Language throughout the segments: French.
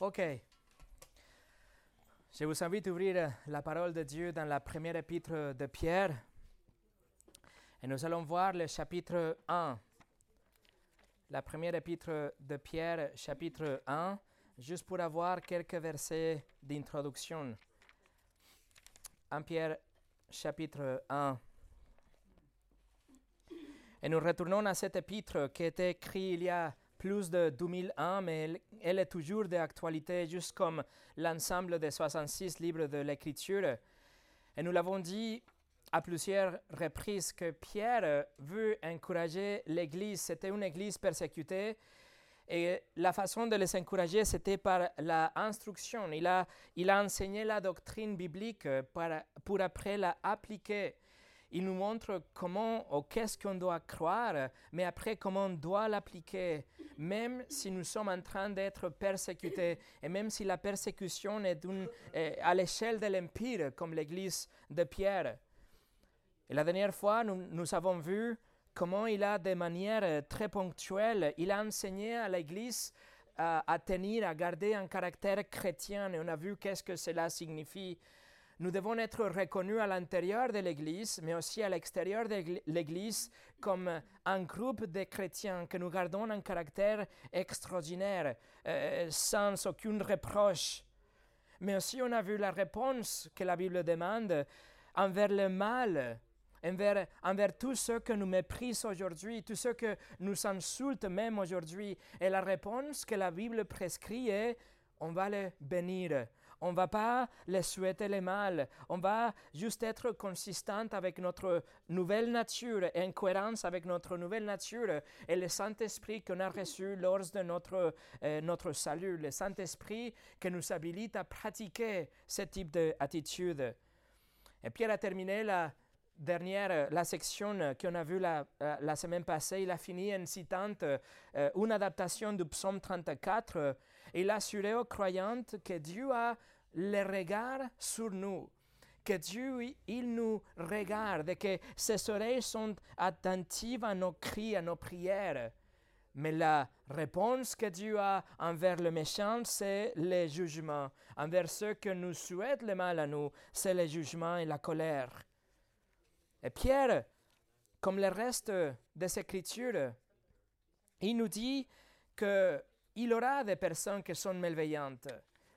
Ok. Je vous invite à ouvrir la parole de Dieu dans la première épître de Pierre. Et nous allons voir le chapitre 1. La première épître de Pierre, chapitre 1, juste pour avoir quelques versets d'introduction. 1 Pierre, chapitre 1. Et nous retournons à cette épître qui été écrite il y a plus de 2001, mais elle, est toujours d'actualité, juste comme l'ensemble des 66 livres de l'Écriture. Et nous l'avons dit à plusieurs reprises que Pierre veut encourager l'Église. C'était une Église persécutée. Et la façon de les encourager, c'était par l'instruction. Il a, il a enseigné la doctrine biblique pour après la appliquer. Il nous montre comment ou qu'est-ce qu'on doit croire, mais après comment on doit l'appliquer, même si nous sommes en train d'être persécutés, et même si la persécution est, à l'échelle de l'Empire, comme l'Église de Pierre. Et la dernière fois, nous, avons vu comment il a, de manière très ponctuelle, il a enseigné à l'Église à, à, tenir, à garder un caractère chrétien, et on a vu qu'est-ce que cela signifie. Nous devons être reconnus à l'intérieur de l'Église, mais aussi à l'extérieur de l'Église, comme un groupe de chrétiens que nous gardons un caractère extraordinaire, euh, sans aucune reproche. Mais aussi on a vu la réponse que la Bible demande envers le mal, envers, envers tous ceux que nous méprisent aujourd'hui, tous ceux que nous insultent même aujourd'hui. Et la réponse que la Bible prescrit est on va les bénir, on ne va pas les souhaiter le mal. On va juste être consistant avec notre nouvelle nature et en cohérence avec notre nouvelle nature et le Saint-Esprit qu'on a reçu lors de notre, euh, notre salut. Le Saint-Esprit qui nous habilite à pratiquer ce type d'attitude. Et Pierre a terminé la dernière, la section qu'on a vue la, euh, semaine passée, il a fini en citant euh, une adaptation du psaume 34 il a assuré aux croyants que Dieu a le regard sur nous, que Dieu, il nous regarde, que ses oreilles sont attentives à nos cris, à nos prières. Mais la réponse que Dieu a envers le méchant, c'est le jugement. Envers ceux que nous souhaitent le mal à nous, c'est le jugement et la colère. Et Pierre, comme le reste des Écritures, il nous dit que il y aura des personnes qui sont malveillantes.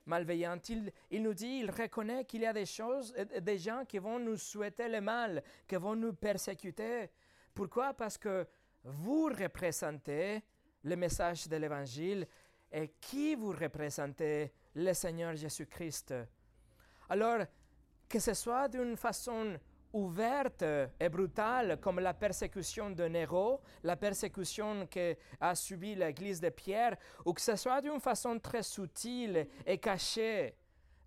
Malveillantes. Il, nous dit, il reconnaît qu'il y a des choses, euh, des gens qui vont nous souhaiter le mal, qui vont nous persécuter. Pourquoi? Parce que vous représentez le message de l'Évangile et qui vous représentez? Le Seigneur Jésus-Christ. Alors, que ce soit d'une façon ouverte et brutale comme la persécution de Néro, la persécution qu'a subi l'Église de Pierre, ou que ce soit d'une façon très subtile et cachée,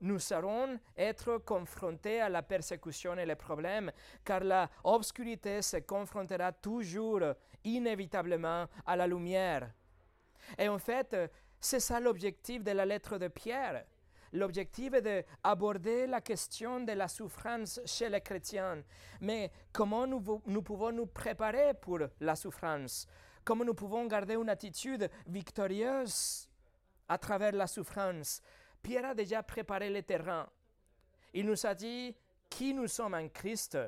nous serons être confrontés à la persécution et les problèmes, car la obscurité se confrontera toujours inévitablement à la lumière. Et en fait, c'est ça l'objectif de la lettre de Pierre L'objectif est d'aborder la question de la souffrance chez les chrétiens. Mais comment nous, nous pouvons nous préparer pour la souffrance? Comment nous pouvons garder une attitude victorieuse à travers la souffrance? Pierre a déjà préparé le terrain. Il nous a dit qui nous sommes en Christ.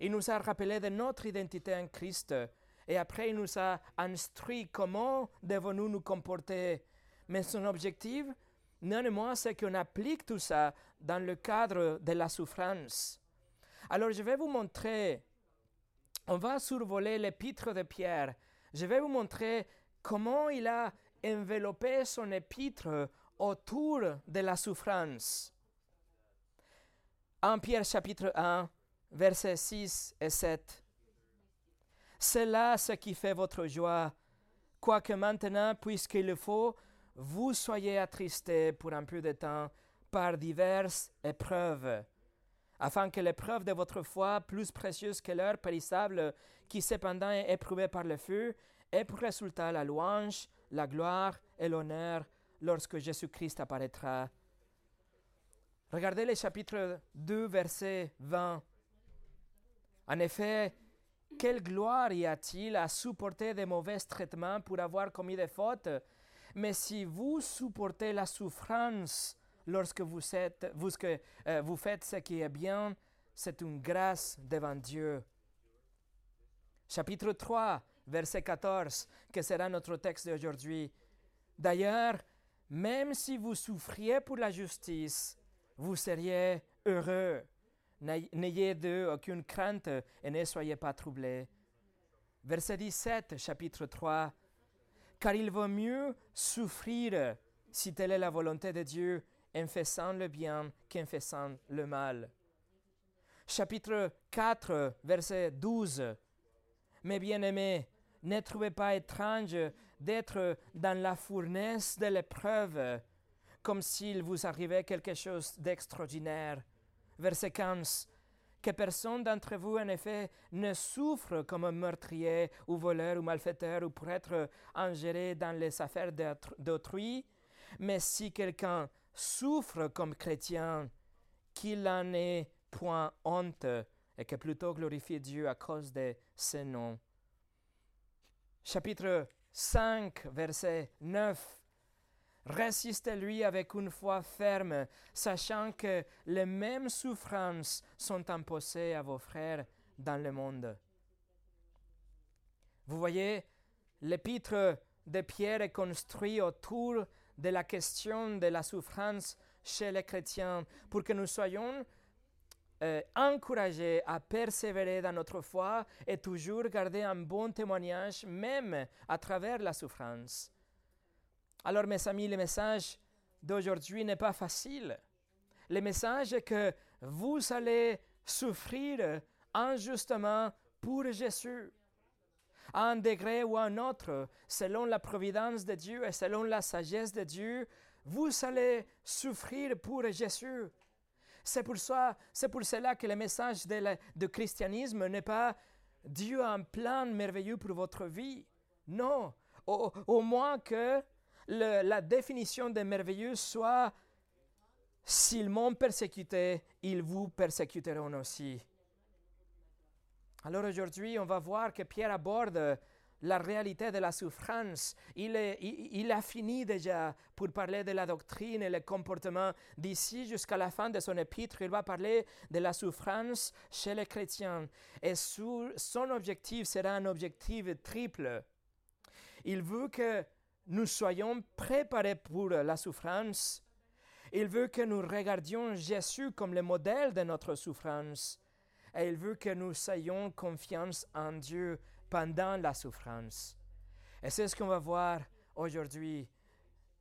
Il nous a rappelé de notre identité en Christ. Et après, il nous a instruit comment devons-nous nous comporter. Mais son objectif, Néanmoins, c'est qu'on applique tout ça dans le cadre de la souffrance. Alors, je vais vous montrer, on va survoler l'épître de Pierre. Je vais vous montrer comment il a enveloppé son épître autour de la souffrance. En Pierre chapitre 1, versets 6 et 7. C'est là ce qui fait votre joie, quoique maintenant, puisqu'il le faut, vous soyez attristés pour un peu de temps par diverses épreuves, afin que l'épreuve de votre foi, plus précieuse que l'heure périssable, qui cependant est éprouvée par le feu, ait pour résultat la louange, la gloire et l'honneur lorsque Jésus-Christ apparaîtra. Regardez le chapitre 2, verset 20. En effet, quelle gloire y a-t-il à supporter de mauvais traitements pour avoir commis des fautes Mais si vous supportez la souffrance lorsque euh, vous faites ce qui est bien, c'est une grâce devant Dieu. Chapitre 3, verset 14, que sera notre texte d'aujourd'hui. D'ailleurs, même si vous souffriez pour la justice, vous seriez heureux. N'ayez d'eux aucune crainte et ne soyez pas troublés. Verset 17, chapitre 3. Car il vaut mieux souffrir, si telle est la volonté de Dieu, en faisant le bien qu'en faisant le mal. Chapitre 4, verset 12. Mes bien-aimés, ne trouvez pas étrange d'être dans la fournaise de l'épreuve, comme s'il vous arrivait quelque chose d'extraordinaire. Verset 15. Que personne d'entre vous, en effet, ne souffre comme un meurtrier ou voleur ou malfaiteur ou pour être ingéré dans les affaires d'autrui, mais si quelqu'un souffre comme chrétien, qu'il n'en ait point honte et que plutôt glorifie Dieu à cause de ce nom. Chapitre 5, verset 9. Résistez-lui avec une foi ferme, sachant que les mêmes souffrances sont imposées à vos frères dans le monde. Vous voyez, l'épître de Pierre est construit autour de la question de la souffrance chez les chrétiens pour que nous soyons euh, encouragés à persévérer dans notre foi et toujours garder un bon témoignage même à travers la souffrance. Alors mes amis, le message d'aujourd'hui n'est pas facile. Le message est que vous allez souffrir injustement pour Jésus. À un degré ou à un autre, selon la providence de Dieu et selon la sagesse de Dieu, vous allez souffrir pour Jésus. C'est pour, ça, c'est pour cela que le message du christianisme n'est pas Dieu a un plan merveilleux pour votre vie. Non, au moins que la définition de merveilleux soit s'ils m'ont persécuté, ils vous persécuteront aussi. Alors aujourd'hui, on va voir que Pierre aborde la réalité de la souffrance. Il, a fini déjà pour parler de la doctrine et le comportement. D'ici jusqu'à la fin de son épître, il va parler de la souffrance chez les chrétiens. Et son objectif sera un objectif triple. Il veut que nous soyons préparés pour la souffrance. Il veut que nous regardions Jésus comme le modèle de notre souffrance. Et il veut que nous ayons confiance en Dieu pendant la souffrance. Et c'est ce qu'on va voir aujourd'hui.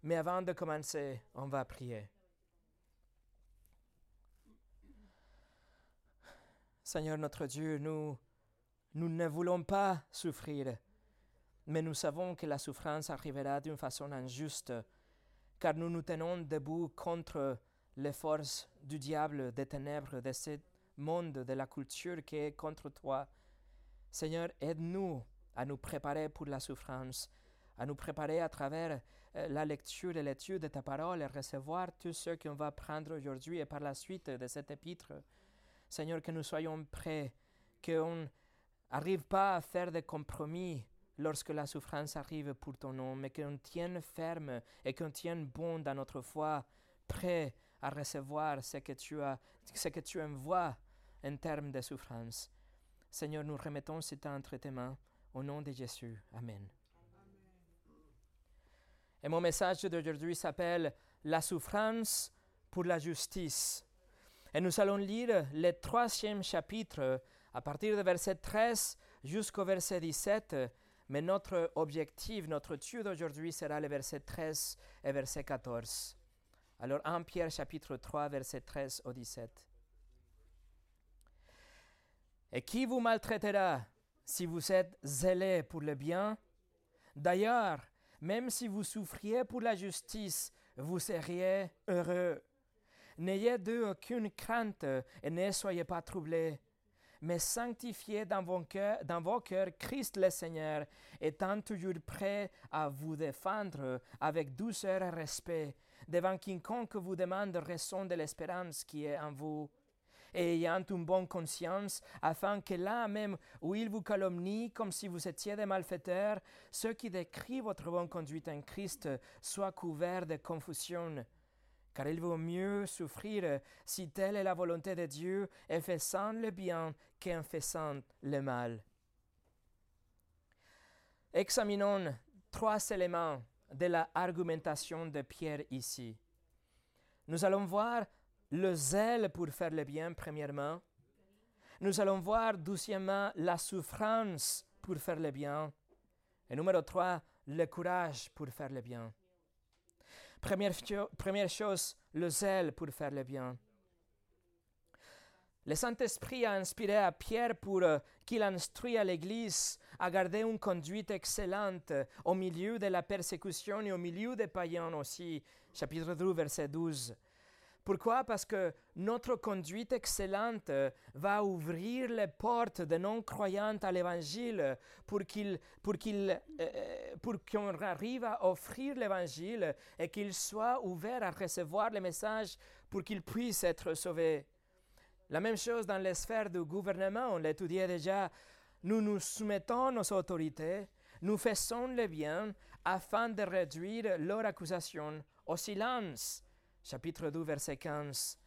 Mais avant de commencer, on va prier. Seigneur notre Dieu, nous, nous ne voulons pas souffrir mais nous savons que la souffrance arrivera d'une façon injuste, car nous nous tenons debout contre les forces du diable, des ténèbres, de ce monde, de la culture qui est contre toi. Seigneur, aide-nous à nous préparer pour la souffrance, à nous préparer à travers euh, la lecture et l'étude de ta parole et recevoir tout ce qu'on va prendre aujourd'hui et par la suite de cet épître. Seigneur, que nous soyons prêts, qu'on n'arrive pas à faire des compromis lorsque la souffrance arrive pour ton nom, mais qu'on tienne ferme et qu'on tienne bon dans notre foi, prêt à recevoir ce que tu, as, ce que tu envoies en termes de souffrance. Seigneur, nous remettons cet entre tes mains au nom de Jésus. Amen. Et mon message d'aujourd'hui s'appelle La souffrance pour la justice. Et nous allons lire le troisième chapitre à partir du verset 13 jusqu'au verset 17 mais notre objectif, notre étude d'aujourd'hui sera le verset 13 et verset 14. Alors 1 Pierre chapitre 3 verset 13 au 17. Et qui vous maltraitera si vous êtes zélé pour le bien? D'ailleurs, même si vous souffriez pour la justice, vous seriez heureux. N'ayez d'eux aucune crainte et ne soyez pas troublés mais sanctifiez dans vos, cœurs, dans vos cœurs Christ le Seigneur, étant toujours prêt à vous défendre avec douceur et respect devant quiconque vous demande raison de l'espérance qui est en vous. ayant une bonne conscience, afin que là même où ils vous calomnient comme si vous étiez des malfaiteurs, ceux qui décrivent votre bonne conduite en Christ soient couverts de confusion. Car il vaut mieux souffrir si telle est la volonté de Dieu, en faisant le bien qu'en faisant le mal. Examinons trois éléments de la argumentation de Pierre ici. Nous allons voir le zèle pour faire le bien, premièrement. Nous allons voir, deuxièmement, la souffrance pour faire le bien. Et numéro trois, le courage pour faire le bien. Première, chose, le zèle pour faire le bien. Le Saint-Esprit a inspiré à Pierre pour euh, qu'il instruise l'Église à garder une conduite excellente au milieu de la persécution et au milieu des païens aussi. Chapitre 2, verset 12. Pourquoi? Parce que notre conduite excellente euh, va ouvrir les portes des non-croyants à l'Évangile pour qu'ils pour qu'il, euh, pour qu'on arrive à offrir l'Évangile et qu'ils soient ouverts à recevoir le message pour qu'ils puissent être sauvés. La même chose dans les sphères du gouvernement, on l'étudiait déjà. Nous nous soumettons nos autorités, nous faisons le bien afin de réduire leur accusation au silence. Chapitre 2, verset 15.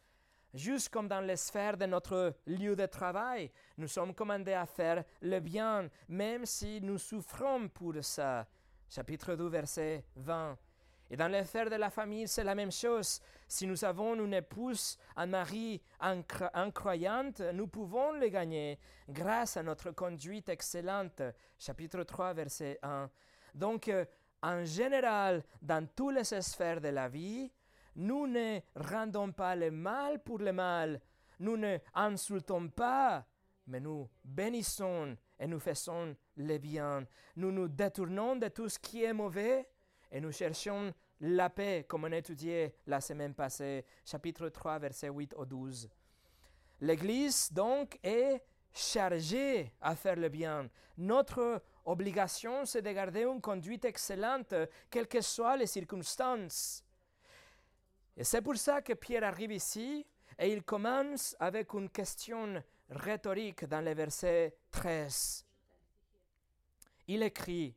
Juste comme dans les sphères de notre lieu de travail, nous sommes commandés à faire le bien, même si nous souffrons pour ça. Chapitre 2, verset 20. Et dans l'affaire de la famille, c'est la même chose. Si nous avons une épouse, un mari incroyante, nous pouvons le gagner grâce à notre conduite excellente. Chapitre 3, verset 1. Donc, euh, en général, dans toutes les sphères de la vie, nous ne rendons pas le mal pour le mal. Nous ne insultons pas, mais nous bénissons et nous faisons le bien. Nous nous détournons de tout ce qui est mauvais et nous cherchons la paix, comme on a étudié la semaine passée, chapitre 3, verset 8 au 12. L'Église, donc, est chargée à faire le bien. Notre obligation, c'est de garder une conduite excellente, quelles que soient les circonstances. Et c'est pour ça que Pierre arrive ici et il commence avec une question rhétorique dans le verset 13. Il écrit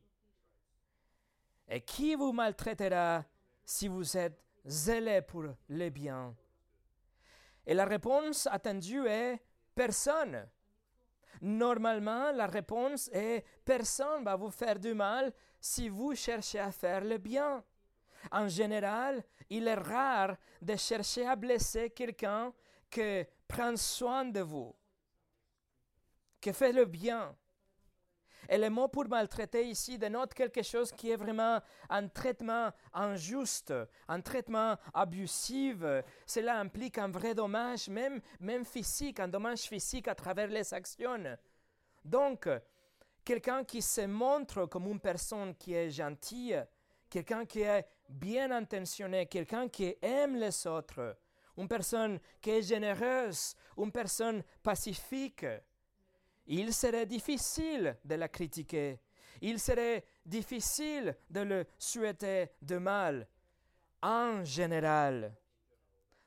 et qui vous maltraitera si vous êtes zélé pour le bien Et la réponse attendue est personne. Normalement, la réponse est personne va vous faire du mal si vous cherchez à faire le bien. En général, il est rare de chercher à blesser quelqu'un qui prend soin de vous, qui fait le bien. Et le mot pour maltraiter ici dénote quelque chose qui est vraiment un traitement injuste, un traitement abusif. Cela implique un vrai dommage, même, même physique, un dommage physique à travers les actions. Donc, quelqu'un qui se montre comme une personne qui est gentille, quelqu'un qui est bien intentionné, quelqu'un qui aime les autres, une personne qui est généreuse, une personne pacifique, il serait difficile de la critiquer. Il serait difficile de le souhaiter de mal. En général.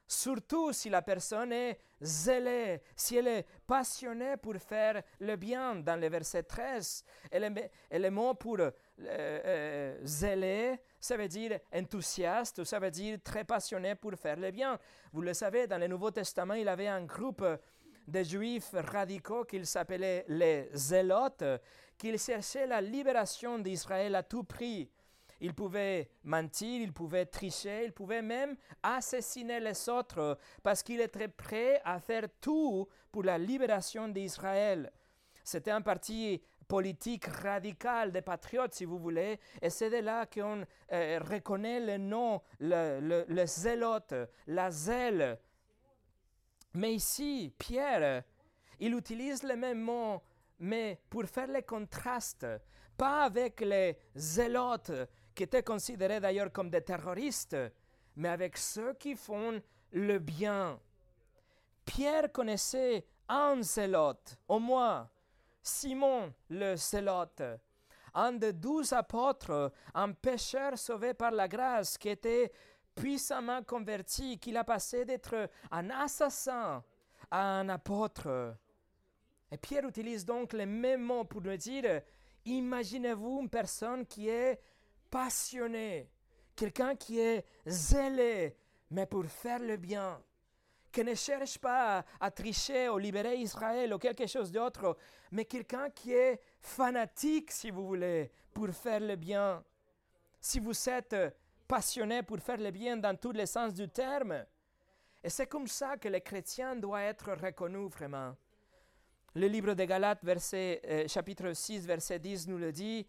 Surtout si la personne est zélée, si elle est passionnée pour faire le bien. Dans le verset 13, et le, mot pour euh, zélé, ça veut dire enthousiaste, ça veut dire très passionné pour faire le bien. Vous le savez, dans le Nouveau Testament, il avait un groupe des juifs radicaux qu'ils s'appelaient les zélotes, qu'ils cherchaient la libération d'Israël à tout prix. Ils pouvaient mentir, ils pouvaient tricher, ils pouvaient même assassiner les autres parce qu'ils étaient prêts à faire tout pour la libération d'Israël. C'était un parti politique radical des patriotes, si vous voulez, et c'est de là qu'on euh, reconnaît le nom, le, le zélote, la zèle mais ici, Pierre, il utilise le même mot, mais pour faire le contraste, pas avec les zélotes, qui étaient considérés d'ailleurs comme des terroristes, mais avec ceux qui font le bien. Pierre connaissait un zélote, au moins, Simon le zélote, un des douze apôtres, un pécheur sauvé par la grâce qui était puissamment converti, qu'il a passé d'être un assassin à un apôtre. Et Pierre utilise donc les mêmes mots pour nous dire, imaginez-vous une personne qui est passionnée, quelqu'un qui est zélé, mais pour faire le bien, qui ne cherche pas à, tricher ou libérer Israël ou quelque chose d'autre, mais quelqu'un qui est fanatique, si vous voulez, pour faire le bien. Si vous êtes passionné pour faire le bien dans tous les sens du terme, et c'est comme ça que les chrétiens doivent être reconnus vraiment. Le livre de Galates, euh, chapitre 6, verset 10 nous le dit,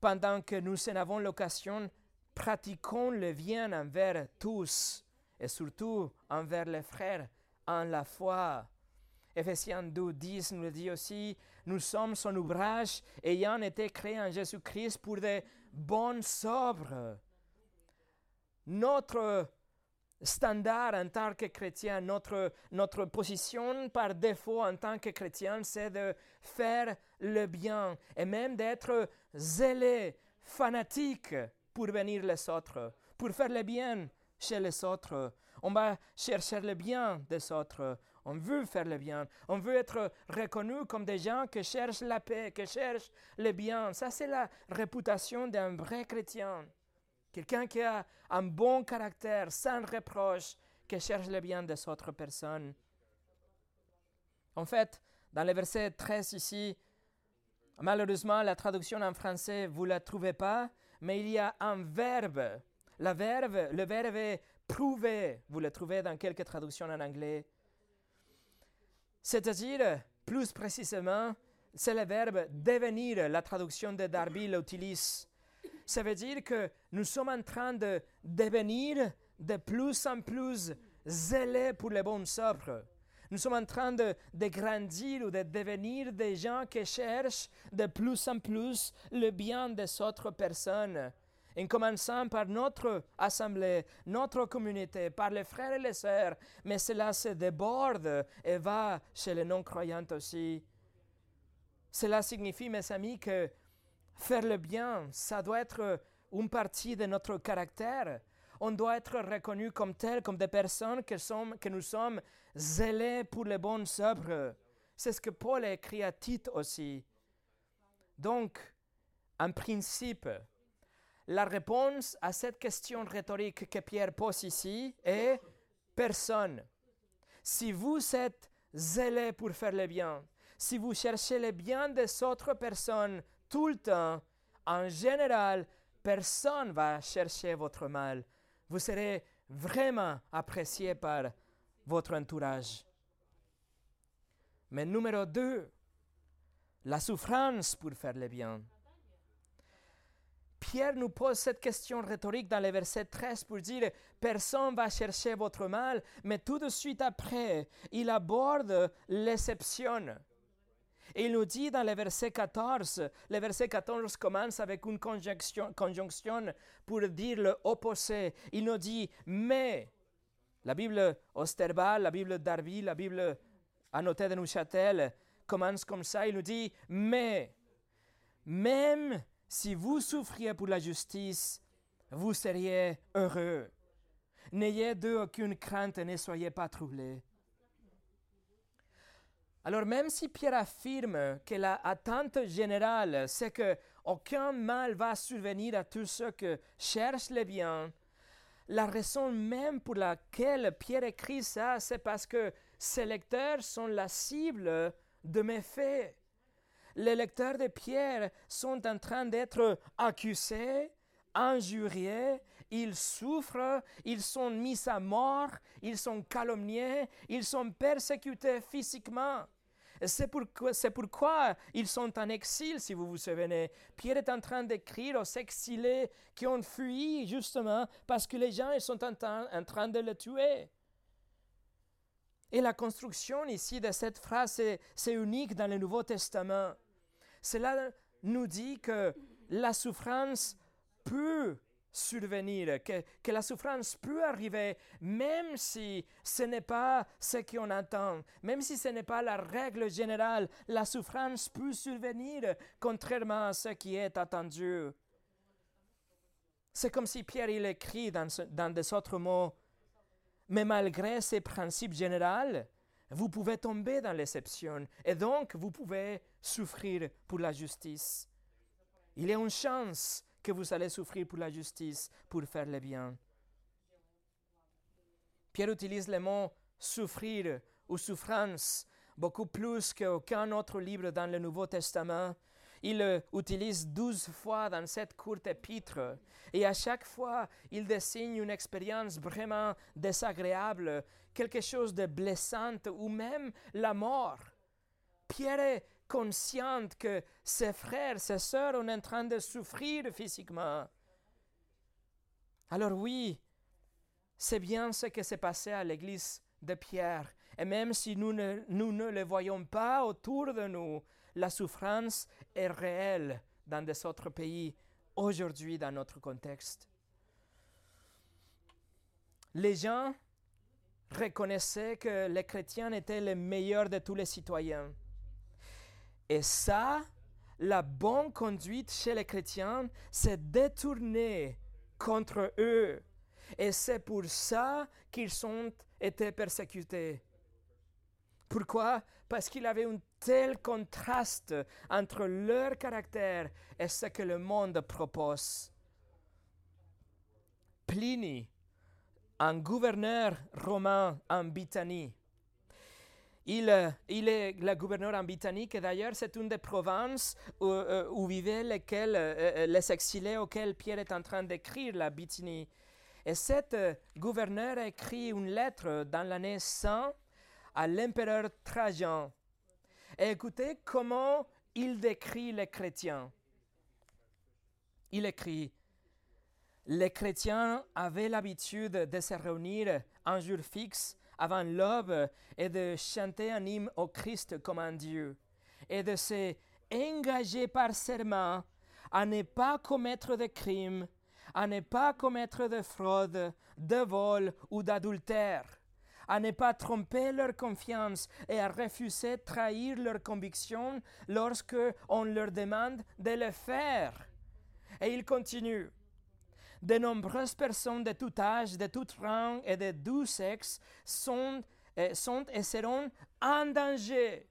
pendant que nous en avons l'occasion, pratiquons le bien envers tous et surtout envers les frères en la foi. Ephésiens 2, 10 nous dit aussi, nous sommes son ouvrage ayant été créés en Jésus-Christ pour des bonnes œuvres. Notre standard en tant que chrétien, notre, notre position par défaut en tant que chrétien, c'est de faire le bien et même d'être zélé, fanatique pour venir les autres, pour faire le bien chez les autres. On va chercher le bien des autres. On veut faire le bien. On veut être reconnu comme des gens qui cherchent la paix, qui cherchent le bien. Ça, c'est la réputation d'un vrai chrétien. Quelqu'un qui a un bon caractère, sans reproche, qui cherche le bien des autres personnes. En fait, dans le verset 13 ici, malheureusement, la traduction en français, vous ne la trouvez pas, mais il y a un verbe. La verbe, le verbe est prouver. Vous le trouvez dans quelques traductions en anglais. C'est-à-dire, plus précisément, c'est le verbe devenir. La traduction de Darby l'utilise ça veut dire que nous sommes en train de devenir de plus en plus zélés pour les bonnes œuvres. Nous sommes en train de, de, grandir ou de devenir des gens qui cherchent de plus en plus le bien des autres personnes. En commençant par notre assemblée, notre communauté, par les frères et les sœurs, mais cela se déborde et va chez les non-croyants aussi. Cela signifie, mes amis, que Faire le bien, ça doit être une partie de notre caractère. On doit être reconnu comme tel, comme des personnes que, nous sommes zélés pour les bonnes œuvres. C'est ce que Paul écrit à Tite aussi. Donc, en principe, la réponse à cette question rhétorique que Pierre pose ici est personne. Si vous êtes zélé pour faire le bien, si vous cherchez le bien des autres personnes tout le temps, en général, personne va chercher votre mal. Vous serez vraiment apprécié par votre entourage. Mais numéro deux, la souffrance pour faire le bien. Pierre nous pose cette question rhétorique dans le verset 13 pour dire Personne va chercher votre mal, mais tout de suite après, il aborde l'exception. Il nous dit dans le verset 14, le verset 14 commence avec une conjonction, pour dire l'opposé. Il nous dit mais. La Bible Osterbal, la Bible Darby, la Bible annotée de Neuchâtel commence comme ça. Il nous dit mais. Même si vous souffriez pour la justice, vous seriez heureux. N'ayez d'eux aucune crainte et ne soyez pas troublés. Alors même si Pierre affirme que la attente générale, c'est que aucun mal va survenir à tous ceux qui cherchent le bien, la raison même pour laquelle Pierre écrit ça, c'est parce que ses lecteurs sont la cible de mes faits. Les lecteurs de Pierre sont en train d'être accusés, injuriés, ils souffrent, ils sont mis à mort, ils sont calomniés, ils sont persécutés physiquement. C'est pourquoi, ils sont en exil, si vous vous souvenez. Pierre est en train d'écrire aux exilés qui ont fui justement parce que les gens ils sont en, en train de le tuer. Et la construction ici de cette phrase, c'est unique dans le Nouveau Testament. Cela nous dit que la souffrance peut survenir, que, la souffrance peut arriver, même si ce n'est pas ce qu'on attend, même si ce n'est pas la règle générale, la souffrance peut survenir, contrairement à ce qui est attendu. C'est comme si Pierre il écrit dans, dans des autres mots, mais malgré ces principes généraux, vous pouvez tomber dans l'exception et donc vous pouvez souffrir pour la justice. Il a une chance que vous allez souffrir pour la justice, pour faire le bien. Pierre utilise le mot souffrir ou souffrance beaucoup plus qu'aucun autre livre dans le Nouveau Testament. Il l'utilise douze fois dans cette courte épître et à chaque fois, il dessine une expérience vraiment désagréable, quelque chose de blessant ou même la mort. Pierre est conscient que ses frères, ses sœurs sont en train de souffrir physiquement. Alors oui, c'est bien ce qui s'est passé à l'église de Pierre. Et même si nous ne, nous ne le voyons pas autour de nous, la souffrance est réelle dans des autres pays aujourd'hui dans notre contexte. Les gens reconnaissaient que les chrétiens étaient les meilleurs de tous les citoyens. Et ça, la bonne conduite chez les chrétiens s'est détournée contre eux. Et c'est pour ça qu'ils ont été persécutés. Pourquoi? Parce qu'il avait un tel contraste entre leur caractère et ce que le monde propose. Pliny, un gouverneur romain en Bithynie, il, est le gouverneur en Bithynie, et d'ailleurs c'est une des provinces où, euh, vivaient lesquels, euh, les exilés auxquels Pierre est en train d'écrire la Bithynie. Et cet euh, gouverneur a écrit une lettre dans l'année 100 à l'empereur Trajan. Écoutez comment il décrit les chrétiens. Il écrit, les chrétiens avaient l'habitude de se réunir un jour fixe avant l'aube et de chanter un hymne au Christ comme un Dieu et de se engager par serment à ne pas commettre de crimes, à ne pas commettre de fraude, de vol ou d'adultère à ne pas tromper leur confiance et à refuser de trahir leur conviction lorsque on leur demande de le faire. Et il continue. De nombreuses personnes de tout âge, de tout rang et de tout sexe sont, euh, sont et seront en danger.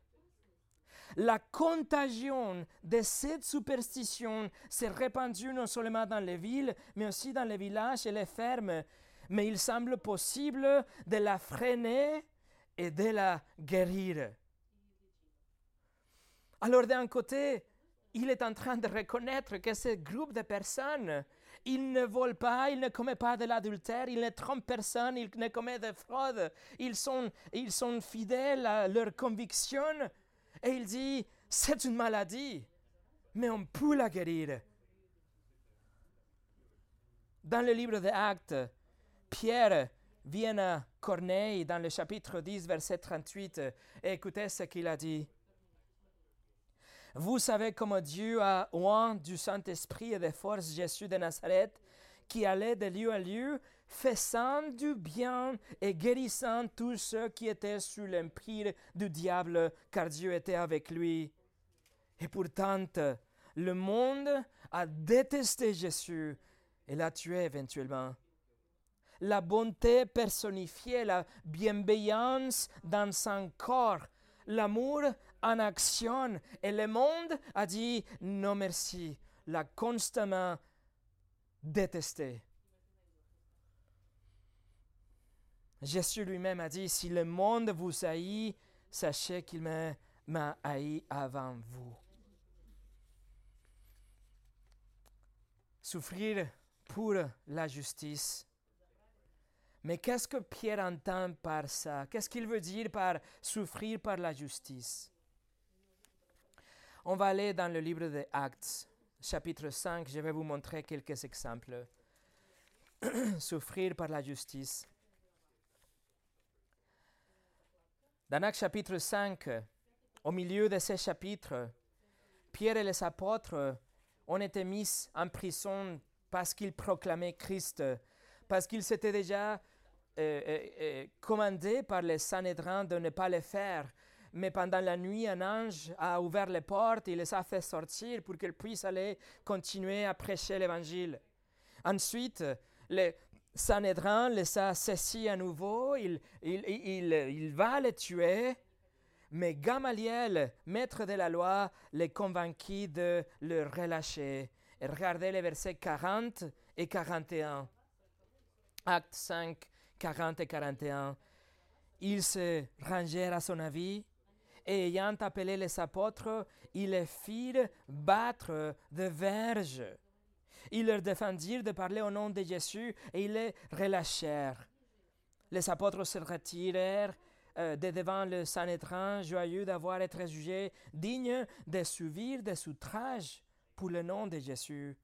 La contagion de cette superstition s'est répandue non seulement dans les villes, mais aussi dans les villages et les fermes mais il semble possible de la freiner et de la guérir. Alors d'un côté, il est en train de reconnaître que ce groupe de personnes, ils ne volent pas, ils ne commettent pas de l'adultère, ils ne trompent personne, ils ne commettent de fraude, ils sont, ils sont fidèles à leurs convictions. Et il dit, c'est une maladie, mais on peut la guérir. Dans le livre des Actes, Pierre vient à Corneille dans le chapitre 10, verset 38, et écoutez ce qu'il a dit. Vous savez comment Dieu a oint du Saint-Esprit et de force Jésus de Nazareth, qui allait de lieu à lieu, faisant du bien et guérissant tous ceux qui étaient sous l'empire du diable, car Dieu était avec lui. Et pourtant, le monde a détesté Jésus et l'a tué éventuellement la bonté personnifiée, la bienveillance dans son corps, l'amour en action. Et le monde a dit non merci, l'a constamment détesté. Jésus lui-même a dit, si le monde vous haït, sachez qu'il m'a haï avant vous. Souffrir pour la justice mais qu'est-ce que Pierre entend par ça? Qu'est-ce qu'il veut dire par souffrir par la justice? On va aller dans le livre des Actes, chapitre 5. Je vais vous montrer quelques exemples. souffrir par la justice. Dans Actes chapitre 5, au milieu de ce chapitre, Pierre et les apôtres ont été mis en prison parce qu'ils proclamaient Christ, parce qu'ils s'étaient déjà commandé par les Sanhédrins de ne pas le faire. Mais pendant la nuit, un ange a ouvert les portes et les a fait sortir pour qu'ils puissent aller continuer à prêcher l'évangile. Ensuite, les Sanhédrin les a saisis à nouveau, il, il, il, il va les tuer, mais Gamaliel, maître de la loi, les convainquit de le relâcher. Regardez les versets 40 et 41. Acte 5, 40 et 41. Ils se rangèrent à son avis, et ayant appelé les apôtres, ils les firent battre de verges. Ils leur défendirent de parler au nom de Jésus et ils les relâchèrent. Les apôtres se retirèrent euh, de devant le Sanhédrin, joyeux d'avoir été jugés dignes de subir des outrages pour le nom de Jésus.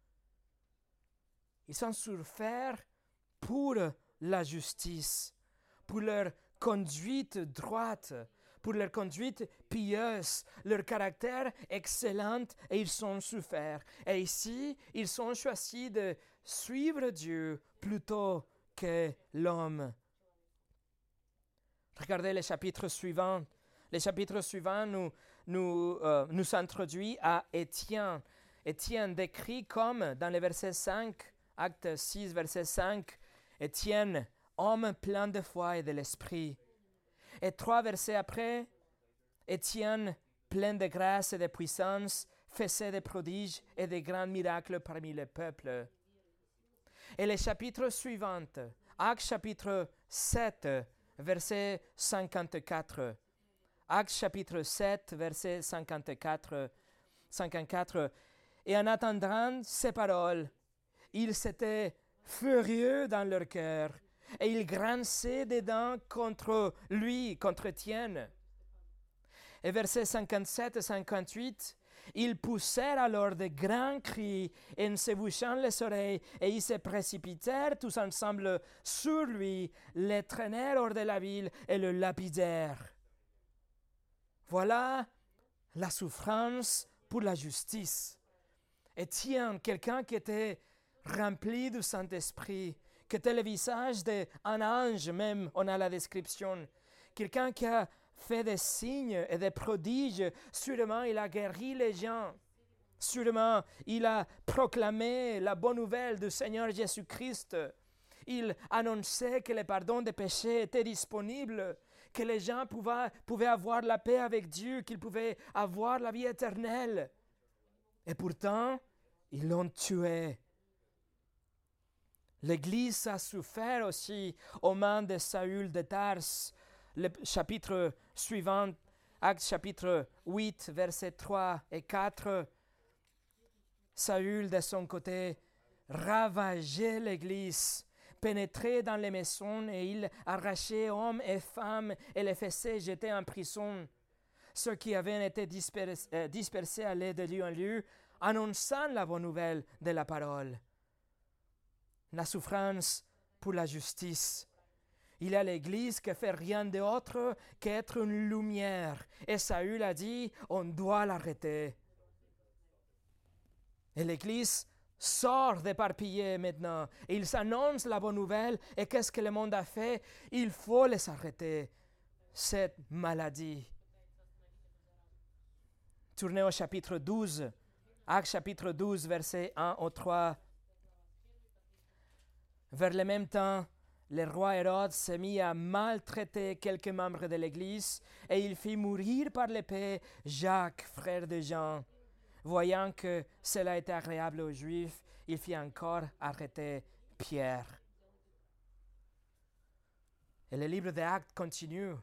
Ils sont surfaits pour la justice, pour leur conduite droite, pour leur conduite pieuse, leur caractère excellent, et ils sont souffert. Et ici, ils sont choisis de suivre Dieu plutôt que l'homme. Regardez le chapitre suivant. Le chapitre suivant nous, nous, euh, nous introduit à Étienne. Étienne décrit comme dans le verset 5, acte 6, verset 5, Étienne, homme plein de foi et de l'esprit. Et trois versets après, Étienne, plein de grâce et de puissance, faisait des prodiges et des grands miracles parmi le peuple. Et le chapitre suivant, Acte chapitre 7, verset 54. Acte chapitre 7, verset 54. 54. Et en attendant ces paroles, ils s'étaient furieux dans leur cœur et ils grinçaient des dents contre lui, contre Étienne. Et versets 57 et 58, ils poussèrent alors de grands cris en se bouchant les oreilles, et ils se précipitèrent tous ensemble sur lui, le traînèrent hors de la ville et le lapidèrent. Voilà la souffrance pour la justice. Étienne, quelqu'un qui était rempli du Saint-Esprit, qui était le visage d'un ange même, on a la description, quelqu'un qui a fait des signes et des prodiges. Sûrement, il a guéri les gens. Sûrement, il a proclamé la bonne nouvelle du Seigneur Jésus-Christ. Il annonçait que le pardon des péchés était disponible, que les gens pouvaient, pouvaient avoir la paix avec Dieu, qu'ils pouvaient avoir la vie éternelle. Et pourtant, ils l'ont tué. L'Église a souffert aussi aux mains de Saül de Tars, le chapitre suivant, Acte chapitre 8, versets 3 et 4, Saül, de son côté, ravageait l'Église, pénétrait dans les maisons et il arrachait hommes et femmes et les faisait jeter en prison. Ceux qui avaient été dispersés, euh, dispersés allaient de lieu en lieu, annonçant la bonne nouvelle de la parole. La souffrance pour la justice il a l'Église qui fait rien d'autre qu'être une lumière. Et Saül a dit, on doit l'arrêter. Et l'Église sort d'éparpiller maintenant. Il s'annonce la bonne nouvelle. Et qu'est-ce que le monde a fait? Il faut les arrêter, cette maladie. Tournez au chapitre 12, Acte chapitre 12, versets 1 au 3. Vers le même temps, le roi Hérode s'est mis à maltraiter quelques membres de l'Église et il fit mourir par l'épée Jacques, frère de Jean. Voyant que cela était agréable aux Juifs, il fit encore arrêter Pierre. Et le livre des Actes continue.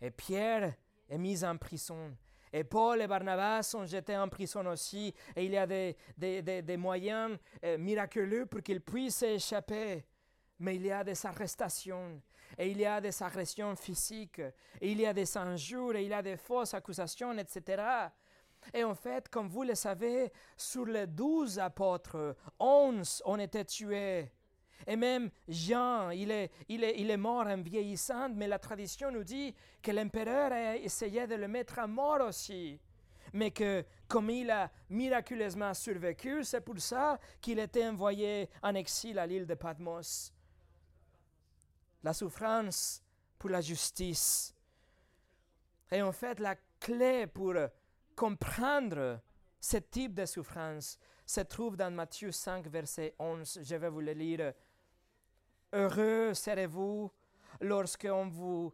Et Pierre est mis en prison. Et Paul et Barnabas sont jetés en prison aussi. Et il y a des, des, moyens euh, miraculeux pour qu'ils puissent échapper mais il y a des arrestations, et il y a des agressions physiques, et il y a des injures, et il y a des fausses accusations, etc. Et en fait, comme vous le savez, sur les douze apôtres, onze ont été tués. Et même Jean, il est, il est, il est mort en vieillissant, mais la tradition nous dit que l'empereur a essayé de le mettre à mort aussi. Mais que comme il a miraculeusement survécu, c'est pour ça qu'il était envoyé en exil à l'île de Patmos la souffrance pour la justice. Et en fait, la clé pour comprendre ce type de souffrance se trouve dans Matthieu 5, verset 11. Je vais vous le lire. Heureux serez-vous lorsqu'on vous,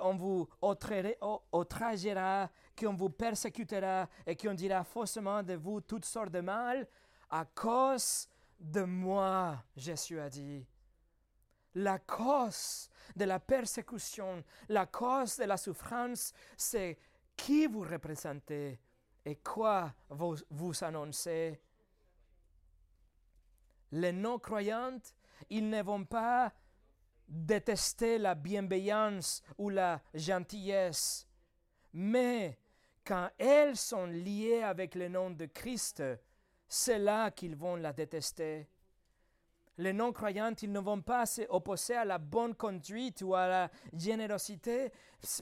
on vous outragera, qu'on vous persécutera et qu'on dira faussement de vous toutes sortes de mal à cause de moi, Jésus a dit. La cause de la persécution, la cause de la souffrance, c'est qui vous représentez et quoi vous, vous annoncez. Les non-croyants, ils ne vont pas détester la bienveillance ou la gentillesse, mais quand elles sont liées avec le nom de Christ, c'est là qu'ils vont la détester. Les non-croyants, ils ne vont pas s'opposer à la bonne conduite ou à la générosité,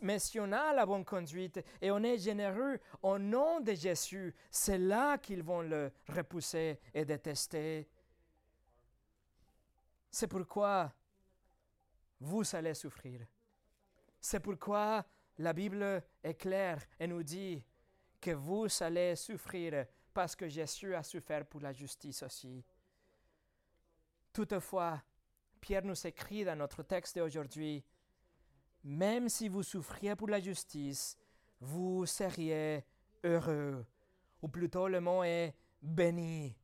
mais si on a la bonne conduite et on est généreux au nom de Jésus, c'est là qu'ils vont le repousser et détester. C'est pourquoi vous allez souffrir. C'est pourquoi la Bible est claire et nous dit que vous allez souffrir parce que Jésus a souffert pour la justice aussi. Toutefois, Pierre nous écrit dans notre texte d'aujourd'hui, même si vous souffriez pour la justice, vous seriez heureux, ou plutôt le mot est béni.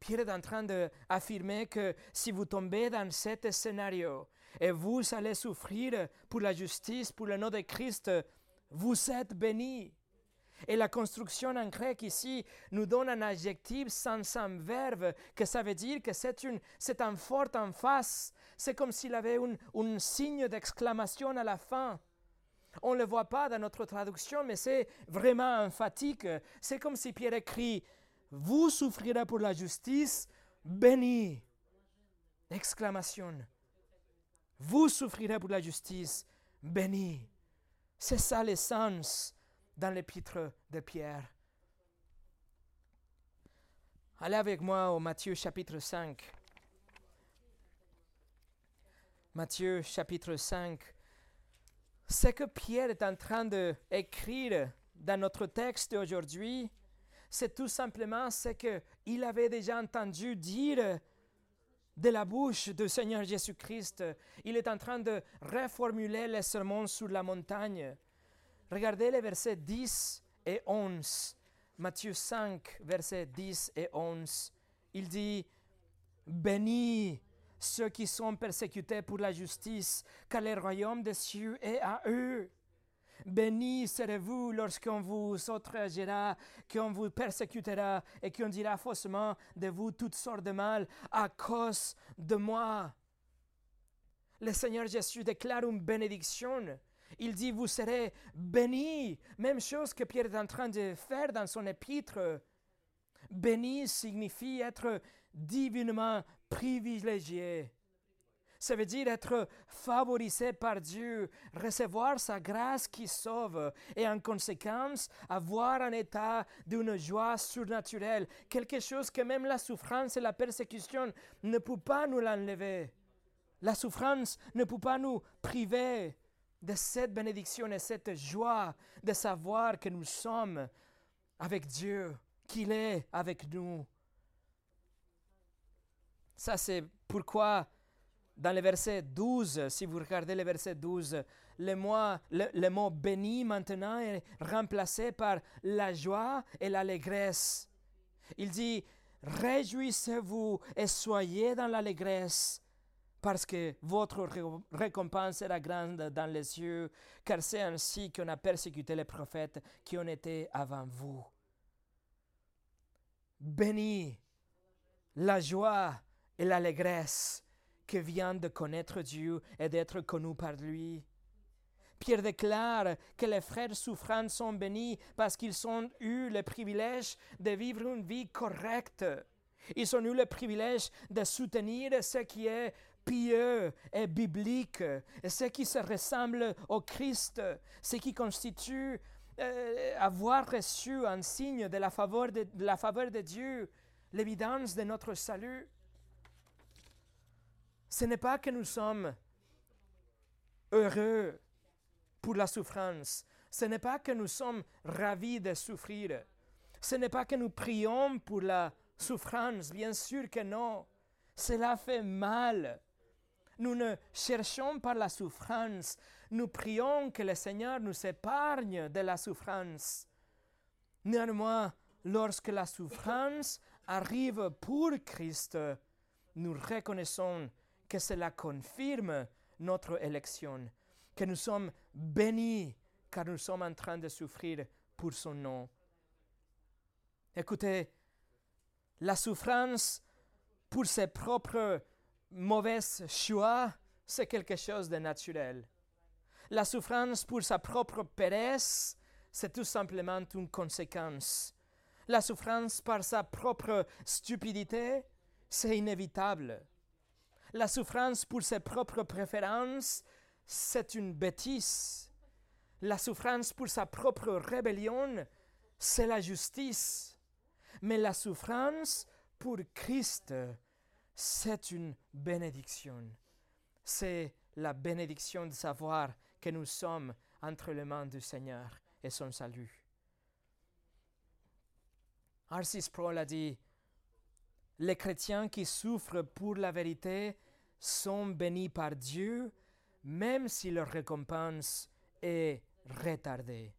Pierre est en train d'affirmer que si vous tombez dans cet scénario et vous allez souffrir pour la justice, pour le nom de Christ, vous êtes béni. Et la construction en grec ici nous donne un adjectif sans verbe, que ça veut dire que c'est, une, c'est un fort en face. C'est comme s'il avait un signe d'exclamation à la fin. On ne le voit pas dans notre traduction, mais c'est vraiment emphatique. C'est comme si Pierre écrit Vous souffrirez pour la justice, béni. Exclamation. Vous souffrirez pour la justice, béni. C'est ça l'essence dans l'épître de Pierre. Allez avec moi au Matthieu chapitre 5. Matthieu chapitre 5. Ce que Pierre est en train d'écrire dans notre texte aujourd'hui, c'est tout simplement ce qu'il avait déjà entendu dire de la bouche du Seigneur Jésus-Christ. Il est en train de reformuler les sermons sur la montagne. Regardez les versets 10 et 11. Matthieu 5, versets 10 et 11. Il dit, Bénis ceux qui sont persécutés pour la justice, car le royaume des cieux est à eux. Bénis serez-vous lorsqu'on vous outragera, qu'on vous persécutera et qu'on dira faussement de vous toutes sortes de mal à cause de moi. Le Seigneur Jésus déclare une bénédiction il dit, vous serez bénis. Même chose que Pierre est en train de faire dans son épître. Béni signifie être divinement privilégié. Ça veut dire être favorisé par Dieu, recevoir sa grâce qui sauve et en conséquence avoir un état d'une joie surnaturelle, quelque chose que même la souffrance et la persécution ne peuvent pas nous l'enlever. La souffrance ne peut pas nous priver de cette bénédiction et cette joie de savoir que nous sommes avec Dieu, qu'il est avec nous. Ça, c'est pourquoi dans le verset 12, si vous regardez le verset 12, le mot, le mot béni maintenant est remplacé par la joie et l'allégresse. Il dit, réjouissez-vous et soyez dans l'allégresse parce que votre récompense sera grande dans les cieux, car c'est ainsi qu'on a persécuté les prophètes qui ont été avant vous. Béni la joie et l'allégresse que vient de connaître Dieu et d'être connu par lui. Pierre déclare que les frères souffrants sont bénis parce qu'ils ont eu le privilège de vivre une vie correcte. Ils ont eu le privilège de soutenir ce qui est pieux et biblique, ce qui se ressemble au Christ, ce qui constitue euh, avoir reçu un signe de la faveur de, la faveur de Dieu, l'évidence de notre salut. Ce n'est pas que nous sommes heureux pour la souffrance. Ce n'est pas que nous sommes ravis de souffrir. Ce n'est pas que nous prions pour la souffrance. Bien sûr que non. Cela fait mal Nous ne cherchons pas la souffrance. Nous prions que le Seigneur nous épargne de la souffrance. Néanmoins, lorsque la souffrance arrive pour Christ, nous reconnaissons que cela confirme notre élection, que nous sommes bénis car nous sommes en train de souffrir pour son nom. Écoutez, la souffrance pour ses propres mauvais choix, c'est quelque chose de naturel. La souffrance pour sa propre paresse, c'est tout simplement une conséquence. La souffrance par sa propre stupidité, c'est inévitable. La souffrance pour ses propres préférences, c'est une bêtise. La souffrance pour sa propre rébellion, c'est la justice. Mais la souffrance pour Christ, c'est une bénédiction. C'est la bénédiction de savoir que nous sommes entre les mains du Seigneur et son salut. Arcis Paul a dit, les chrétiens qui souffrent pour la vérité sont bénis par Dieu, même si leur récompense est retardée.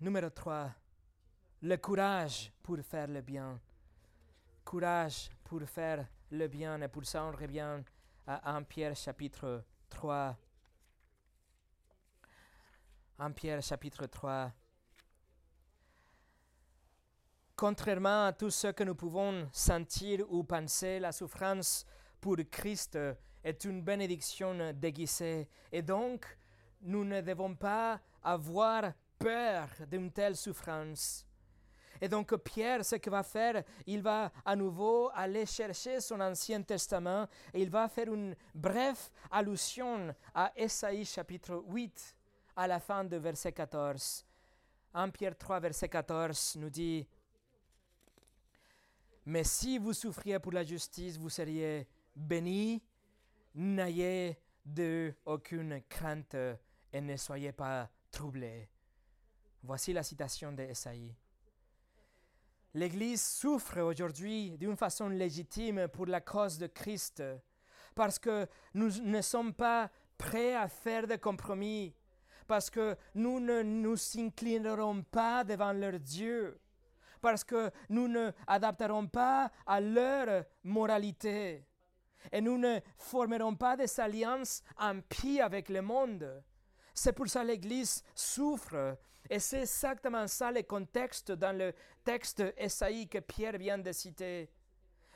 Numéro 3. Le courage pour faire le bien. Courage pour faire le bien. Et pour ça, on revient à 1 Pierre chapitre 3. 1 Pierre chapitre 3. Contrairement à tout ce que nous pouvons sentir ou penser, la souffrance pour Christ est une bénédiction déguisée. Et donc, nous ne devons pas avoir peur d'une telle souffrance. Et donc Pierre, ce qu'il va faire, il va à nouveau aller chercher son Ancien Testament et il va faire une brève allusion à Esaïe chapitre 8 à la fin de verset 14. 1 Pierre 3 verset 14 nous dit, Mais si vous souffriez pour la justice, vous seriez bénis, n'ayez de aucune crainte et ne soyez pas troublés. Voici la citation d'Esaïe. L'Église souffre aujourd'hui d'une façon légitime pour la cause de Christ, parce que nous ne sommes pas prêts à faire des compromis, parce que nous ne nous inclinerons pas devant leur Dieu, parce que nous ne adapterons pas à leur moralité, et nous ne formerons pas des alliances en pied avec le monde. C'est pour ça que l'Église souffre et c'est exactement ça le contexte dans le texte Esaïe que Pierre vient de citer.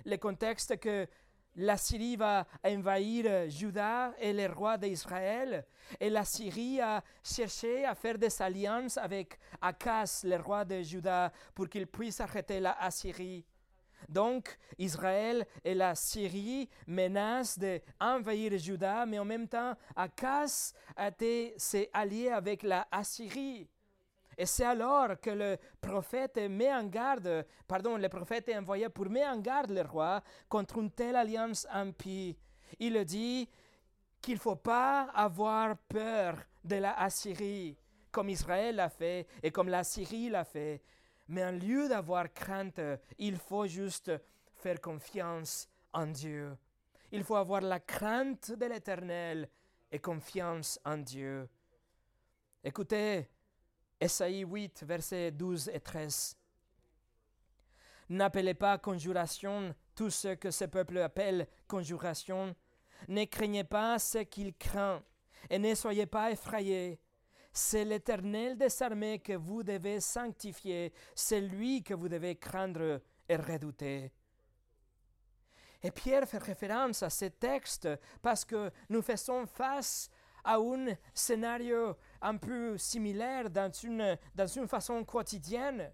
Le contexte que la Syrie va envahir Juda et les rois d'Israël, et la Syrie a cherché à faire des alliances avec Akas, le roi de Juda, pour qu'il puisse arrêter la Assyrie. Donc, Israël et la Syrie menacent d'envahir Juda, mais en même temps, Akas s'est allié avec la Assyrie. Et c'est alors que le prophète met en garde, pardon, le prophète est envoyé pour mettre en garde le roi contre une telle alliance impie. Il dit qu'il ne faut pas avoir peur de la Assyrie, comme Israël l'a fait et comme la Syrie l'a fait. Mais en lieu d'avoir crainte, il faut juste faire confiance en Dieu. Il faut avoir la crainte de l'Éternel et confiance en Dieu. Écoutez, Esaïe 8, versets 12 et 13. N'appelez pas conjuration tout ce que ce peuple appelle conjuration. Ne craignez pas ce qu'il craint, et ne soyez pas effrayés. C'est l'Éternel des armées que vous devez sanctifier, c'est lui que vous devez craindre et redouter. Et Pierre fait référence à ce texte parce que nous faisons face à un scénario un peu similaire dans une, dans une façon quotidienne.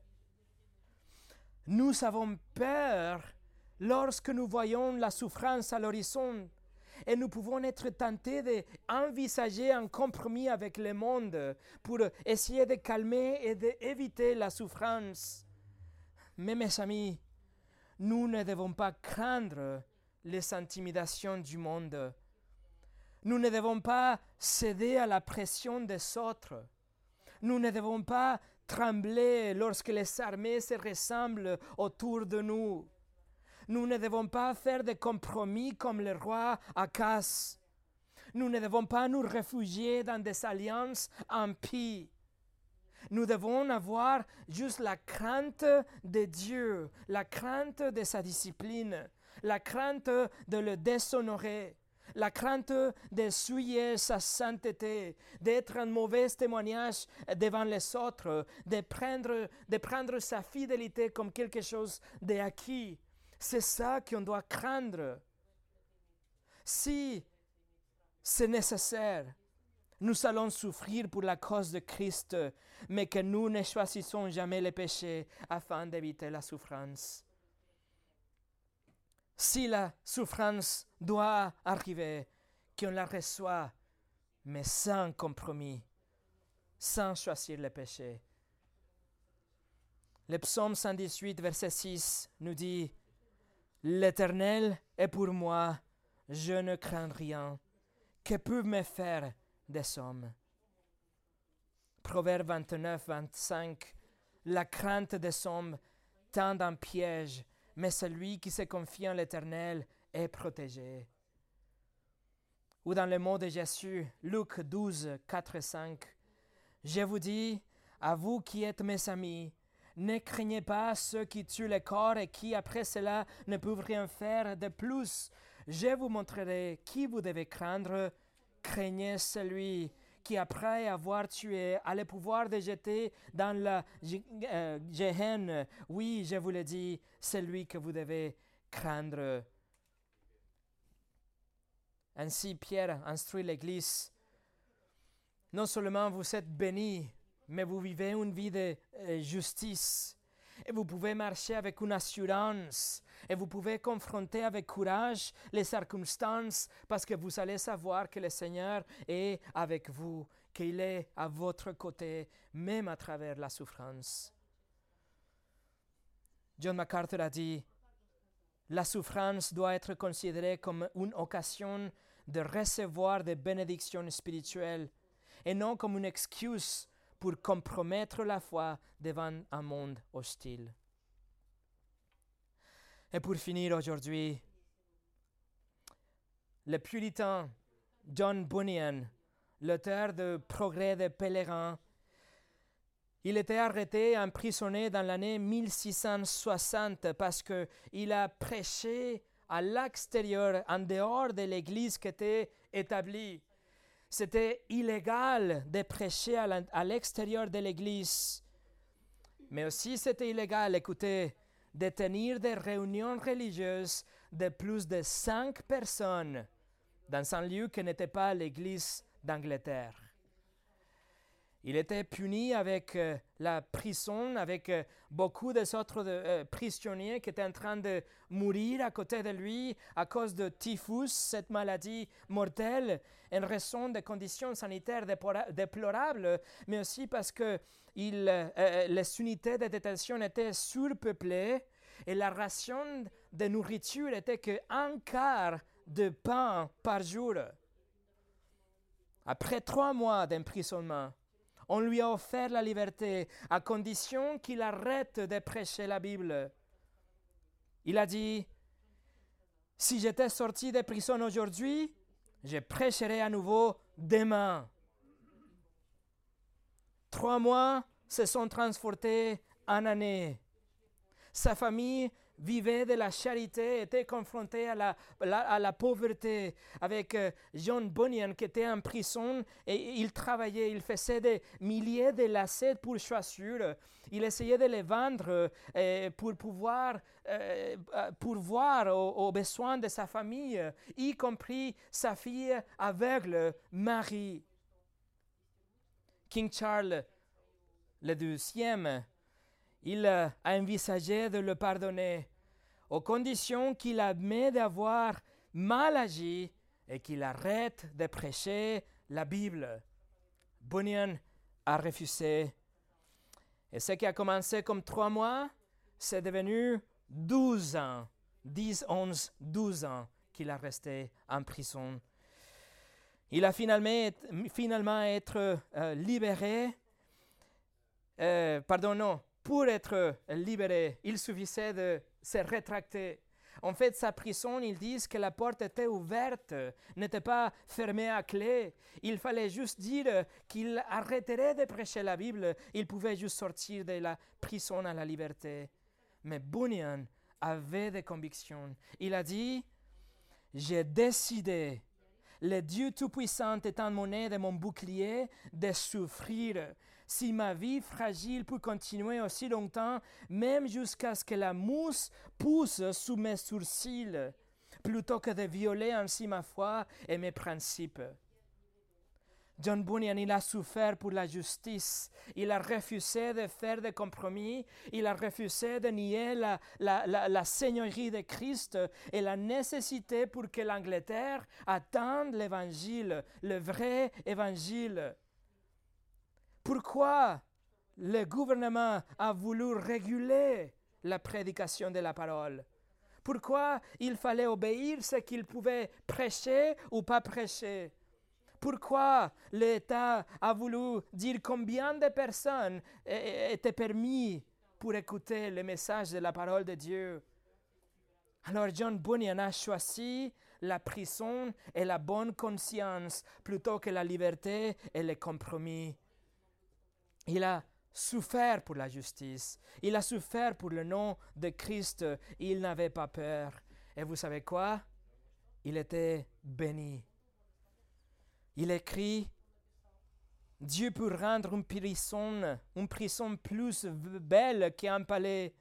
Nous avons peur lorsque nous voyons la souffrance à l'horizon et nous pouvons être tentés d'envisager un compromis avec le monde pour essayer de calmer et d'éviter la souffrance. Mais mes amis, nous ne devons pas craindre les intimidations du monde nous ne devons pas céder à la pression des autres. Nous ne devons pas trembler lorsque les armées se ressemblent autour de nous. Nous ne devons pas faire de compromis comme le roi Akas. Nous ne devons pas nous réfugier dans des alliances impies. Nous devons avoir juste la crainte de Dieu, la crainte de sa discipline, la crainte de le déshonorer, la crainte de souiller sa sainteté, d'être un mauvais témoignage devant les autres, de prendre, de prendre sa fidélité comme quelque chose d'acquis. C'est ça qu'on doit craindre. Si c'est nécessaire, nous allons souffrir pour la cause de Christ, mais que nous ne choisissons jamais le péché afin d'éviter la souffrance. Si la souffrance doit arriver, qu'on la reçoit, mais sans compromis, sans choisir le péché. Le psaume 118, verset 6 nous dit, L'Éternel est pour moi, je ne crains rien. Que peuvent me faire des hommes? Proverbe 29, 25. La crainte des hommes tend un piège, mais celui qui se confie en l'Éternel est protégé. Ou dans le mot de Jésus, Luc 12, 4 et 5. Je vous dis, à vous qui êtes mes amis, ne craignez pas ceux qui tuent le corps et qui, après cela, ne peuvent rien faire de plus. Je vous montrerai qui vous devez craindre. Craignez celui qui, après avoir tué, a le pouvoir de jeter dans la euh, Oui, je vous le dis, celui que vous devez craindre. Ainsi, Pierre instruit l'Église. Non seulement vous êtes bénis, mais vous vivez une vie de euh, justice. Et vous pouvez marcher avec une assurance. Et vous pouvez confronter avec courage les circonstances parce que vous allez savoir que le Seigneur est avec vous, qu'il est à votre côté, même à travers la souffrance. John MacArthur a dit, la souffrance doit être considérée comme une occasion de recevoir des bénédictions spirituelles et non comme une excuse pour compromettre la foi devant un monde hostile. Et pour finir aujourd'hui, le puritain John Bunyan, l'auteur de Progrès des pèlerins, il était arrêté, emprisonné dans l'année 1660 parce qu'il a prêché à l'extérieur, en dehors de l'église qui était établie. C'était illégal de prêcher à l'extérieur de l'Église. Mais aussi c'était illégal, écoutez, de tenir des réunions religieuses de plus de cinq personnes dans un lieu qui n'était pas l'Église d'Angleterre. Il était puni avec euh, la prison, avec euh, beaucoup d'autres euh, prisonniers qui étaient en train de mourir à côté de lui à cause de typhus, cette maladie mortelle, en raison de conditions sanitaires déplorables, mais aussi parce que les unités de détention étaient surpeuplées et la ration de nourriture était qu'un quart de pain par jour. Après trois mois d'emprisonnement, on lui a offert la liberté à condition qu'il arrête de prêcher la Bible. Il a dit, si j'étais sorti de prison aujourd'hui, je prêcherai à nouveau demain. Trois mois se sont transportés en années. Sa famille vivait de la charité, était confronté à la, pauvreté, avec euh, John Bunyan qui était en prison et il travaillait, il faisait des milliers de lacets pour chaussures. Il essayait de les vendre euh, pour pouvoir euh, pourvoir aux, aux, besoins de sa famille, y compris sa fille aveugle, Marie. King Charles le deuxième il a envisagé de le pardonner, aux conditions qu'il admet d'avoir mal agi et qu'il arrête de prêcher la Bible. Bunyan a refusé. Et ce qui a commencé comme trois mois, c'est devenu douze ans, dix, onze, douze ans qu'il a resté en prison. Il a finalement, finalement été euh, libéré. Euh, pardon, non, pour être libéré, il suffisait de se rétracter. En fait, sa prison, ils disent que la porte était ouverte, n'était pas fermée à clé. Il fallait juste dire qu'il arrêterait de prêcher la Bible. Il pouvait juste sortir de la prison à la liberté. Mais Bunyan avait des convictions. Il a dit, j'ai décidé, le Dieu Tout-Puissant étant monnaie de mon bouclier, de souffrir. Si ma vie fragile peut continuer aussi longtemps, même jusqu'à ce que la mousse pousse sous mes sourcils, plutôt que de violer ainsi ma foi et mes principes. John Bunyan, il a souffert pour la justice. Il a refusé de faire des compromis. Il a refusé de nier la, la, la, seigneurie de Christ et la nécessité pour que l'Angleterre attende l'évangile, le vrai évangile. Pourquoi le gouvernement a voulu réguler la prédication de la parole? Pourquoi il fallait obéir ce qu'il pouvait prêcher ou pas prêcher? Pourquoi l'État a voulu dire combien de personnes étaient permis pour écouter le message de la parole de Dieu? Alors John Bunyan a choisi la prison et la bonne conscience plutôt que la liberté et le compromis. Il a souffert pour la justice. Il a souffert pour le nom de Christ. Il n'avait pas peur. Et vous savez quoi? Il était béni. Il écrit, Dieu peut rendre une prison, une prison plus belle qu'un palais,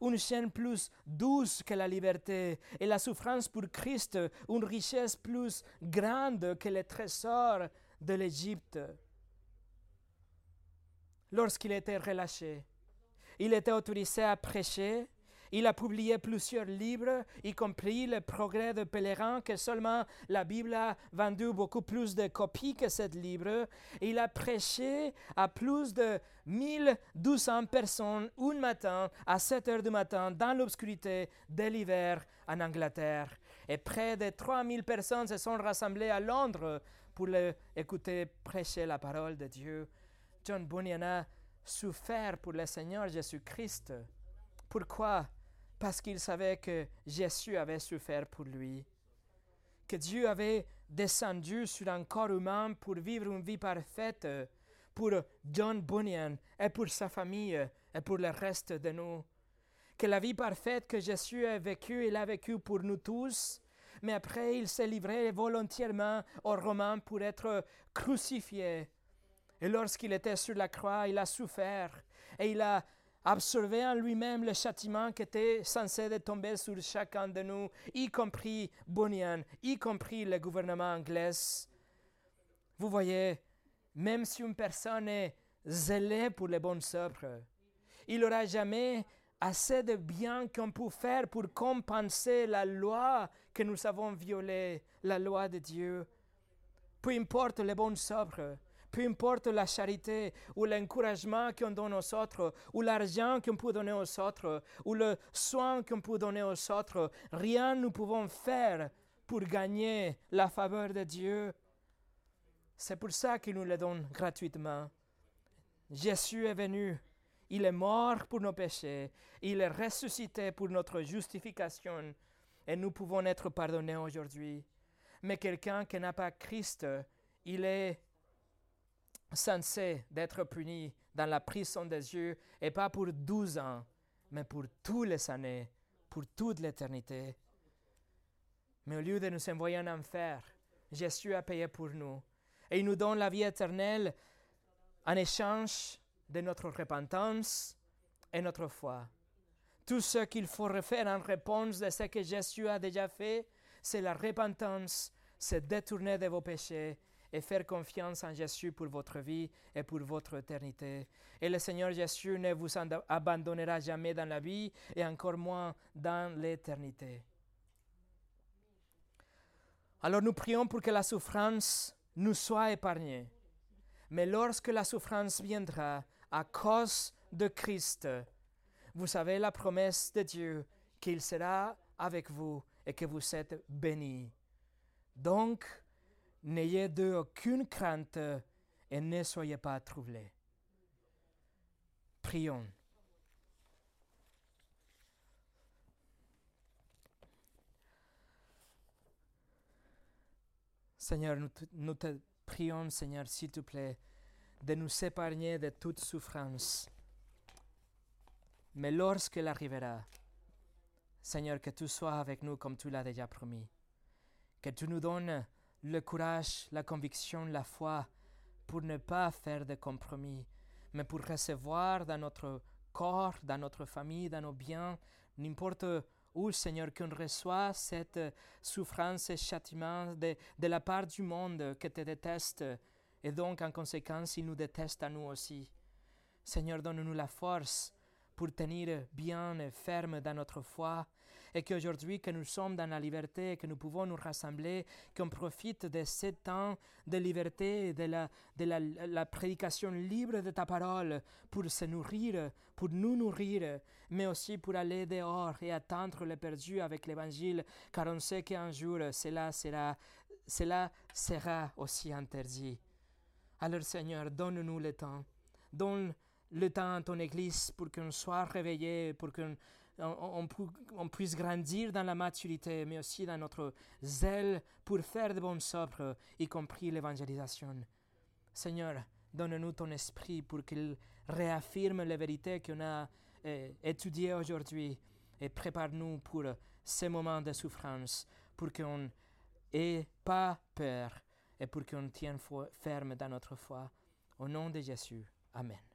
une chaîne plus douce que la liberté, et la souffrance pour Christ, une richesse plus grande que les trésors de l'Égypte. Lorsqu'il était relâché, il était autorisé à prêcher, il a publié plusieurs livres, y compris Le progrès de pèlerin, que seulement la Bible a vendu beaucoup plus de copies que ce livre. Il a prêché à plus de 1200 personnes un matin à 7 heures du matin dans l'obscurité de l'hiver en Angleterre. Et près de 3000 personnes se sont rassemblées à Londres pour écouter prêcher la parole de Dieu. John Bunyan a souffert pour le Seigneur Jésus-Christ. Pourquoi? Parce qu'il savait que Jésus avait souffert pour lui, que Dieu avait descendu sur un corps humain pour vivre une vie parfaite pour John Bunyan et pour sa famille et pour le reste de nous. Que la vie parfaite que Jésus a vécue, il a vécue pour nous tous, mais après il s'est livré volontairement aux Romains pour être crucifié. Et lorsqu'il était sur la croix, il a souffert et il a absorber en lui-même le châtiment qui était censé tomber sur chacun de nous, y compris Bunyan, y compris le gouvernement anglais. Vous voyez, même si une personne est zélée pour les bonnes œuvres, il n'aura jamais assez de bien qu'on peut faire pour compenser la loi que nous avons violée, la loi de Dieu. Peu importe les bonnes œuvres, peu importe la charité ou l'encouragement qu'on donne aux autres, ou l'argent qu'on peut donner aux autres, ou le soin qu'on peut donner aux autres, rien nous pouvons faire pour gagner la faveur de Dieu. C'est pour ça qu'il nous le donne gratuitement. Jésus est venu, il est mort pour nos péchés, il est ressuscité pour notre justification, et nous pouvons être pardonnés aujourd'hui. Mais quelqu'un qui n'a pas Christ, il est censé d'être puni dans la prison des yeux, et pas pour douze ans, mais pour toutes les années, pour toute l'éternité. Mais au lieu de nous envoyer en enfer, Jésus a payé pour nous. Et il nous donne la vie éternelle en échange de notre repentance et notre foi. Tout ce qu'il faut refaire en réponse de ce que Jésus a déjà fait, c'est la repentance, c'est détourner de vos péchés et faire confiance en Jésus pour votre vie et pour votre éternité. Et le Seigneur Jésus ne vous abandonnera jamais dans la vie et encore moins dans l'éternité. Alors nous prions pour que la souffrance nous soit épargnée. Mais lorsque la souffrance viendra à cause de Christ, vous savez la promesse de Dieu qu'il sera avec vous et que vous êtes bénis. Donc, N'ayez d'eux aucune crainte et ne soyez pas troublés. Prions. Seigneur, nous te, nous te prions, Seigneur, s'il te plaît, de nous épargner de toute souffrance. Mais lorsqu'elle arrivera, Seigneur, que tu sois avec nous comme tu l'as déjà promis. Que tu nous donnes le courage, la conviction, la foi pour ne pas faire de compromis, mais pour recevoir dans notre corps, dans notre famille, dans nos biens, n'importe où, Seigneur, qu'on reçoit cette souffrance et châtiment de, de la part du monde qui te déteste, et donc en conséquence, il nous déteste à nous aussi. Seigneur, donne-nous la force pour tenir bien et ferme dans notre foi, et qu'aujourd'hui que nous sommes dans la liberté, que nous pouvons nous rassembler, qu'on profite de ce temps de liberté, de, la, de la, la prédication libre de ta parole, pour se nourrir, pour nous nourrir, mais aussi pour aller dehors et attendre le perdu avec l'évangile, car on sait qu'un jour cela sera, cela sera aussi interdit. Alors Seigneur, donne-nous le temps. Donne le temps à ton Église pour qu'on soit réveillé, pour qu'on on, puisse grandir dans la maturité, mais aussi dans notre zèle pour faire de bonnes œuvres, y compris l'évangélisation. Seigneur, donne-nous ton esprit pour qu'il réaffirme les vérités qu'on a eh, étudiées aujourd'hui et prépare-nous pour ces moments de souffrance, pour qu'on n'ait pas peur et pour qu'on tienne ferme dans notre foi. Au nom de Jésus. Amen.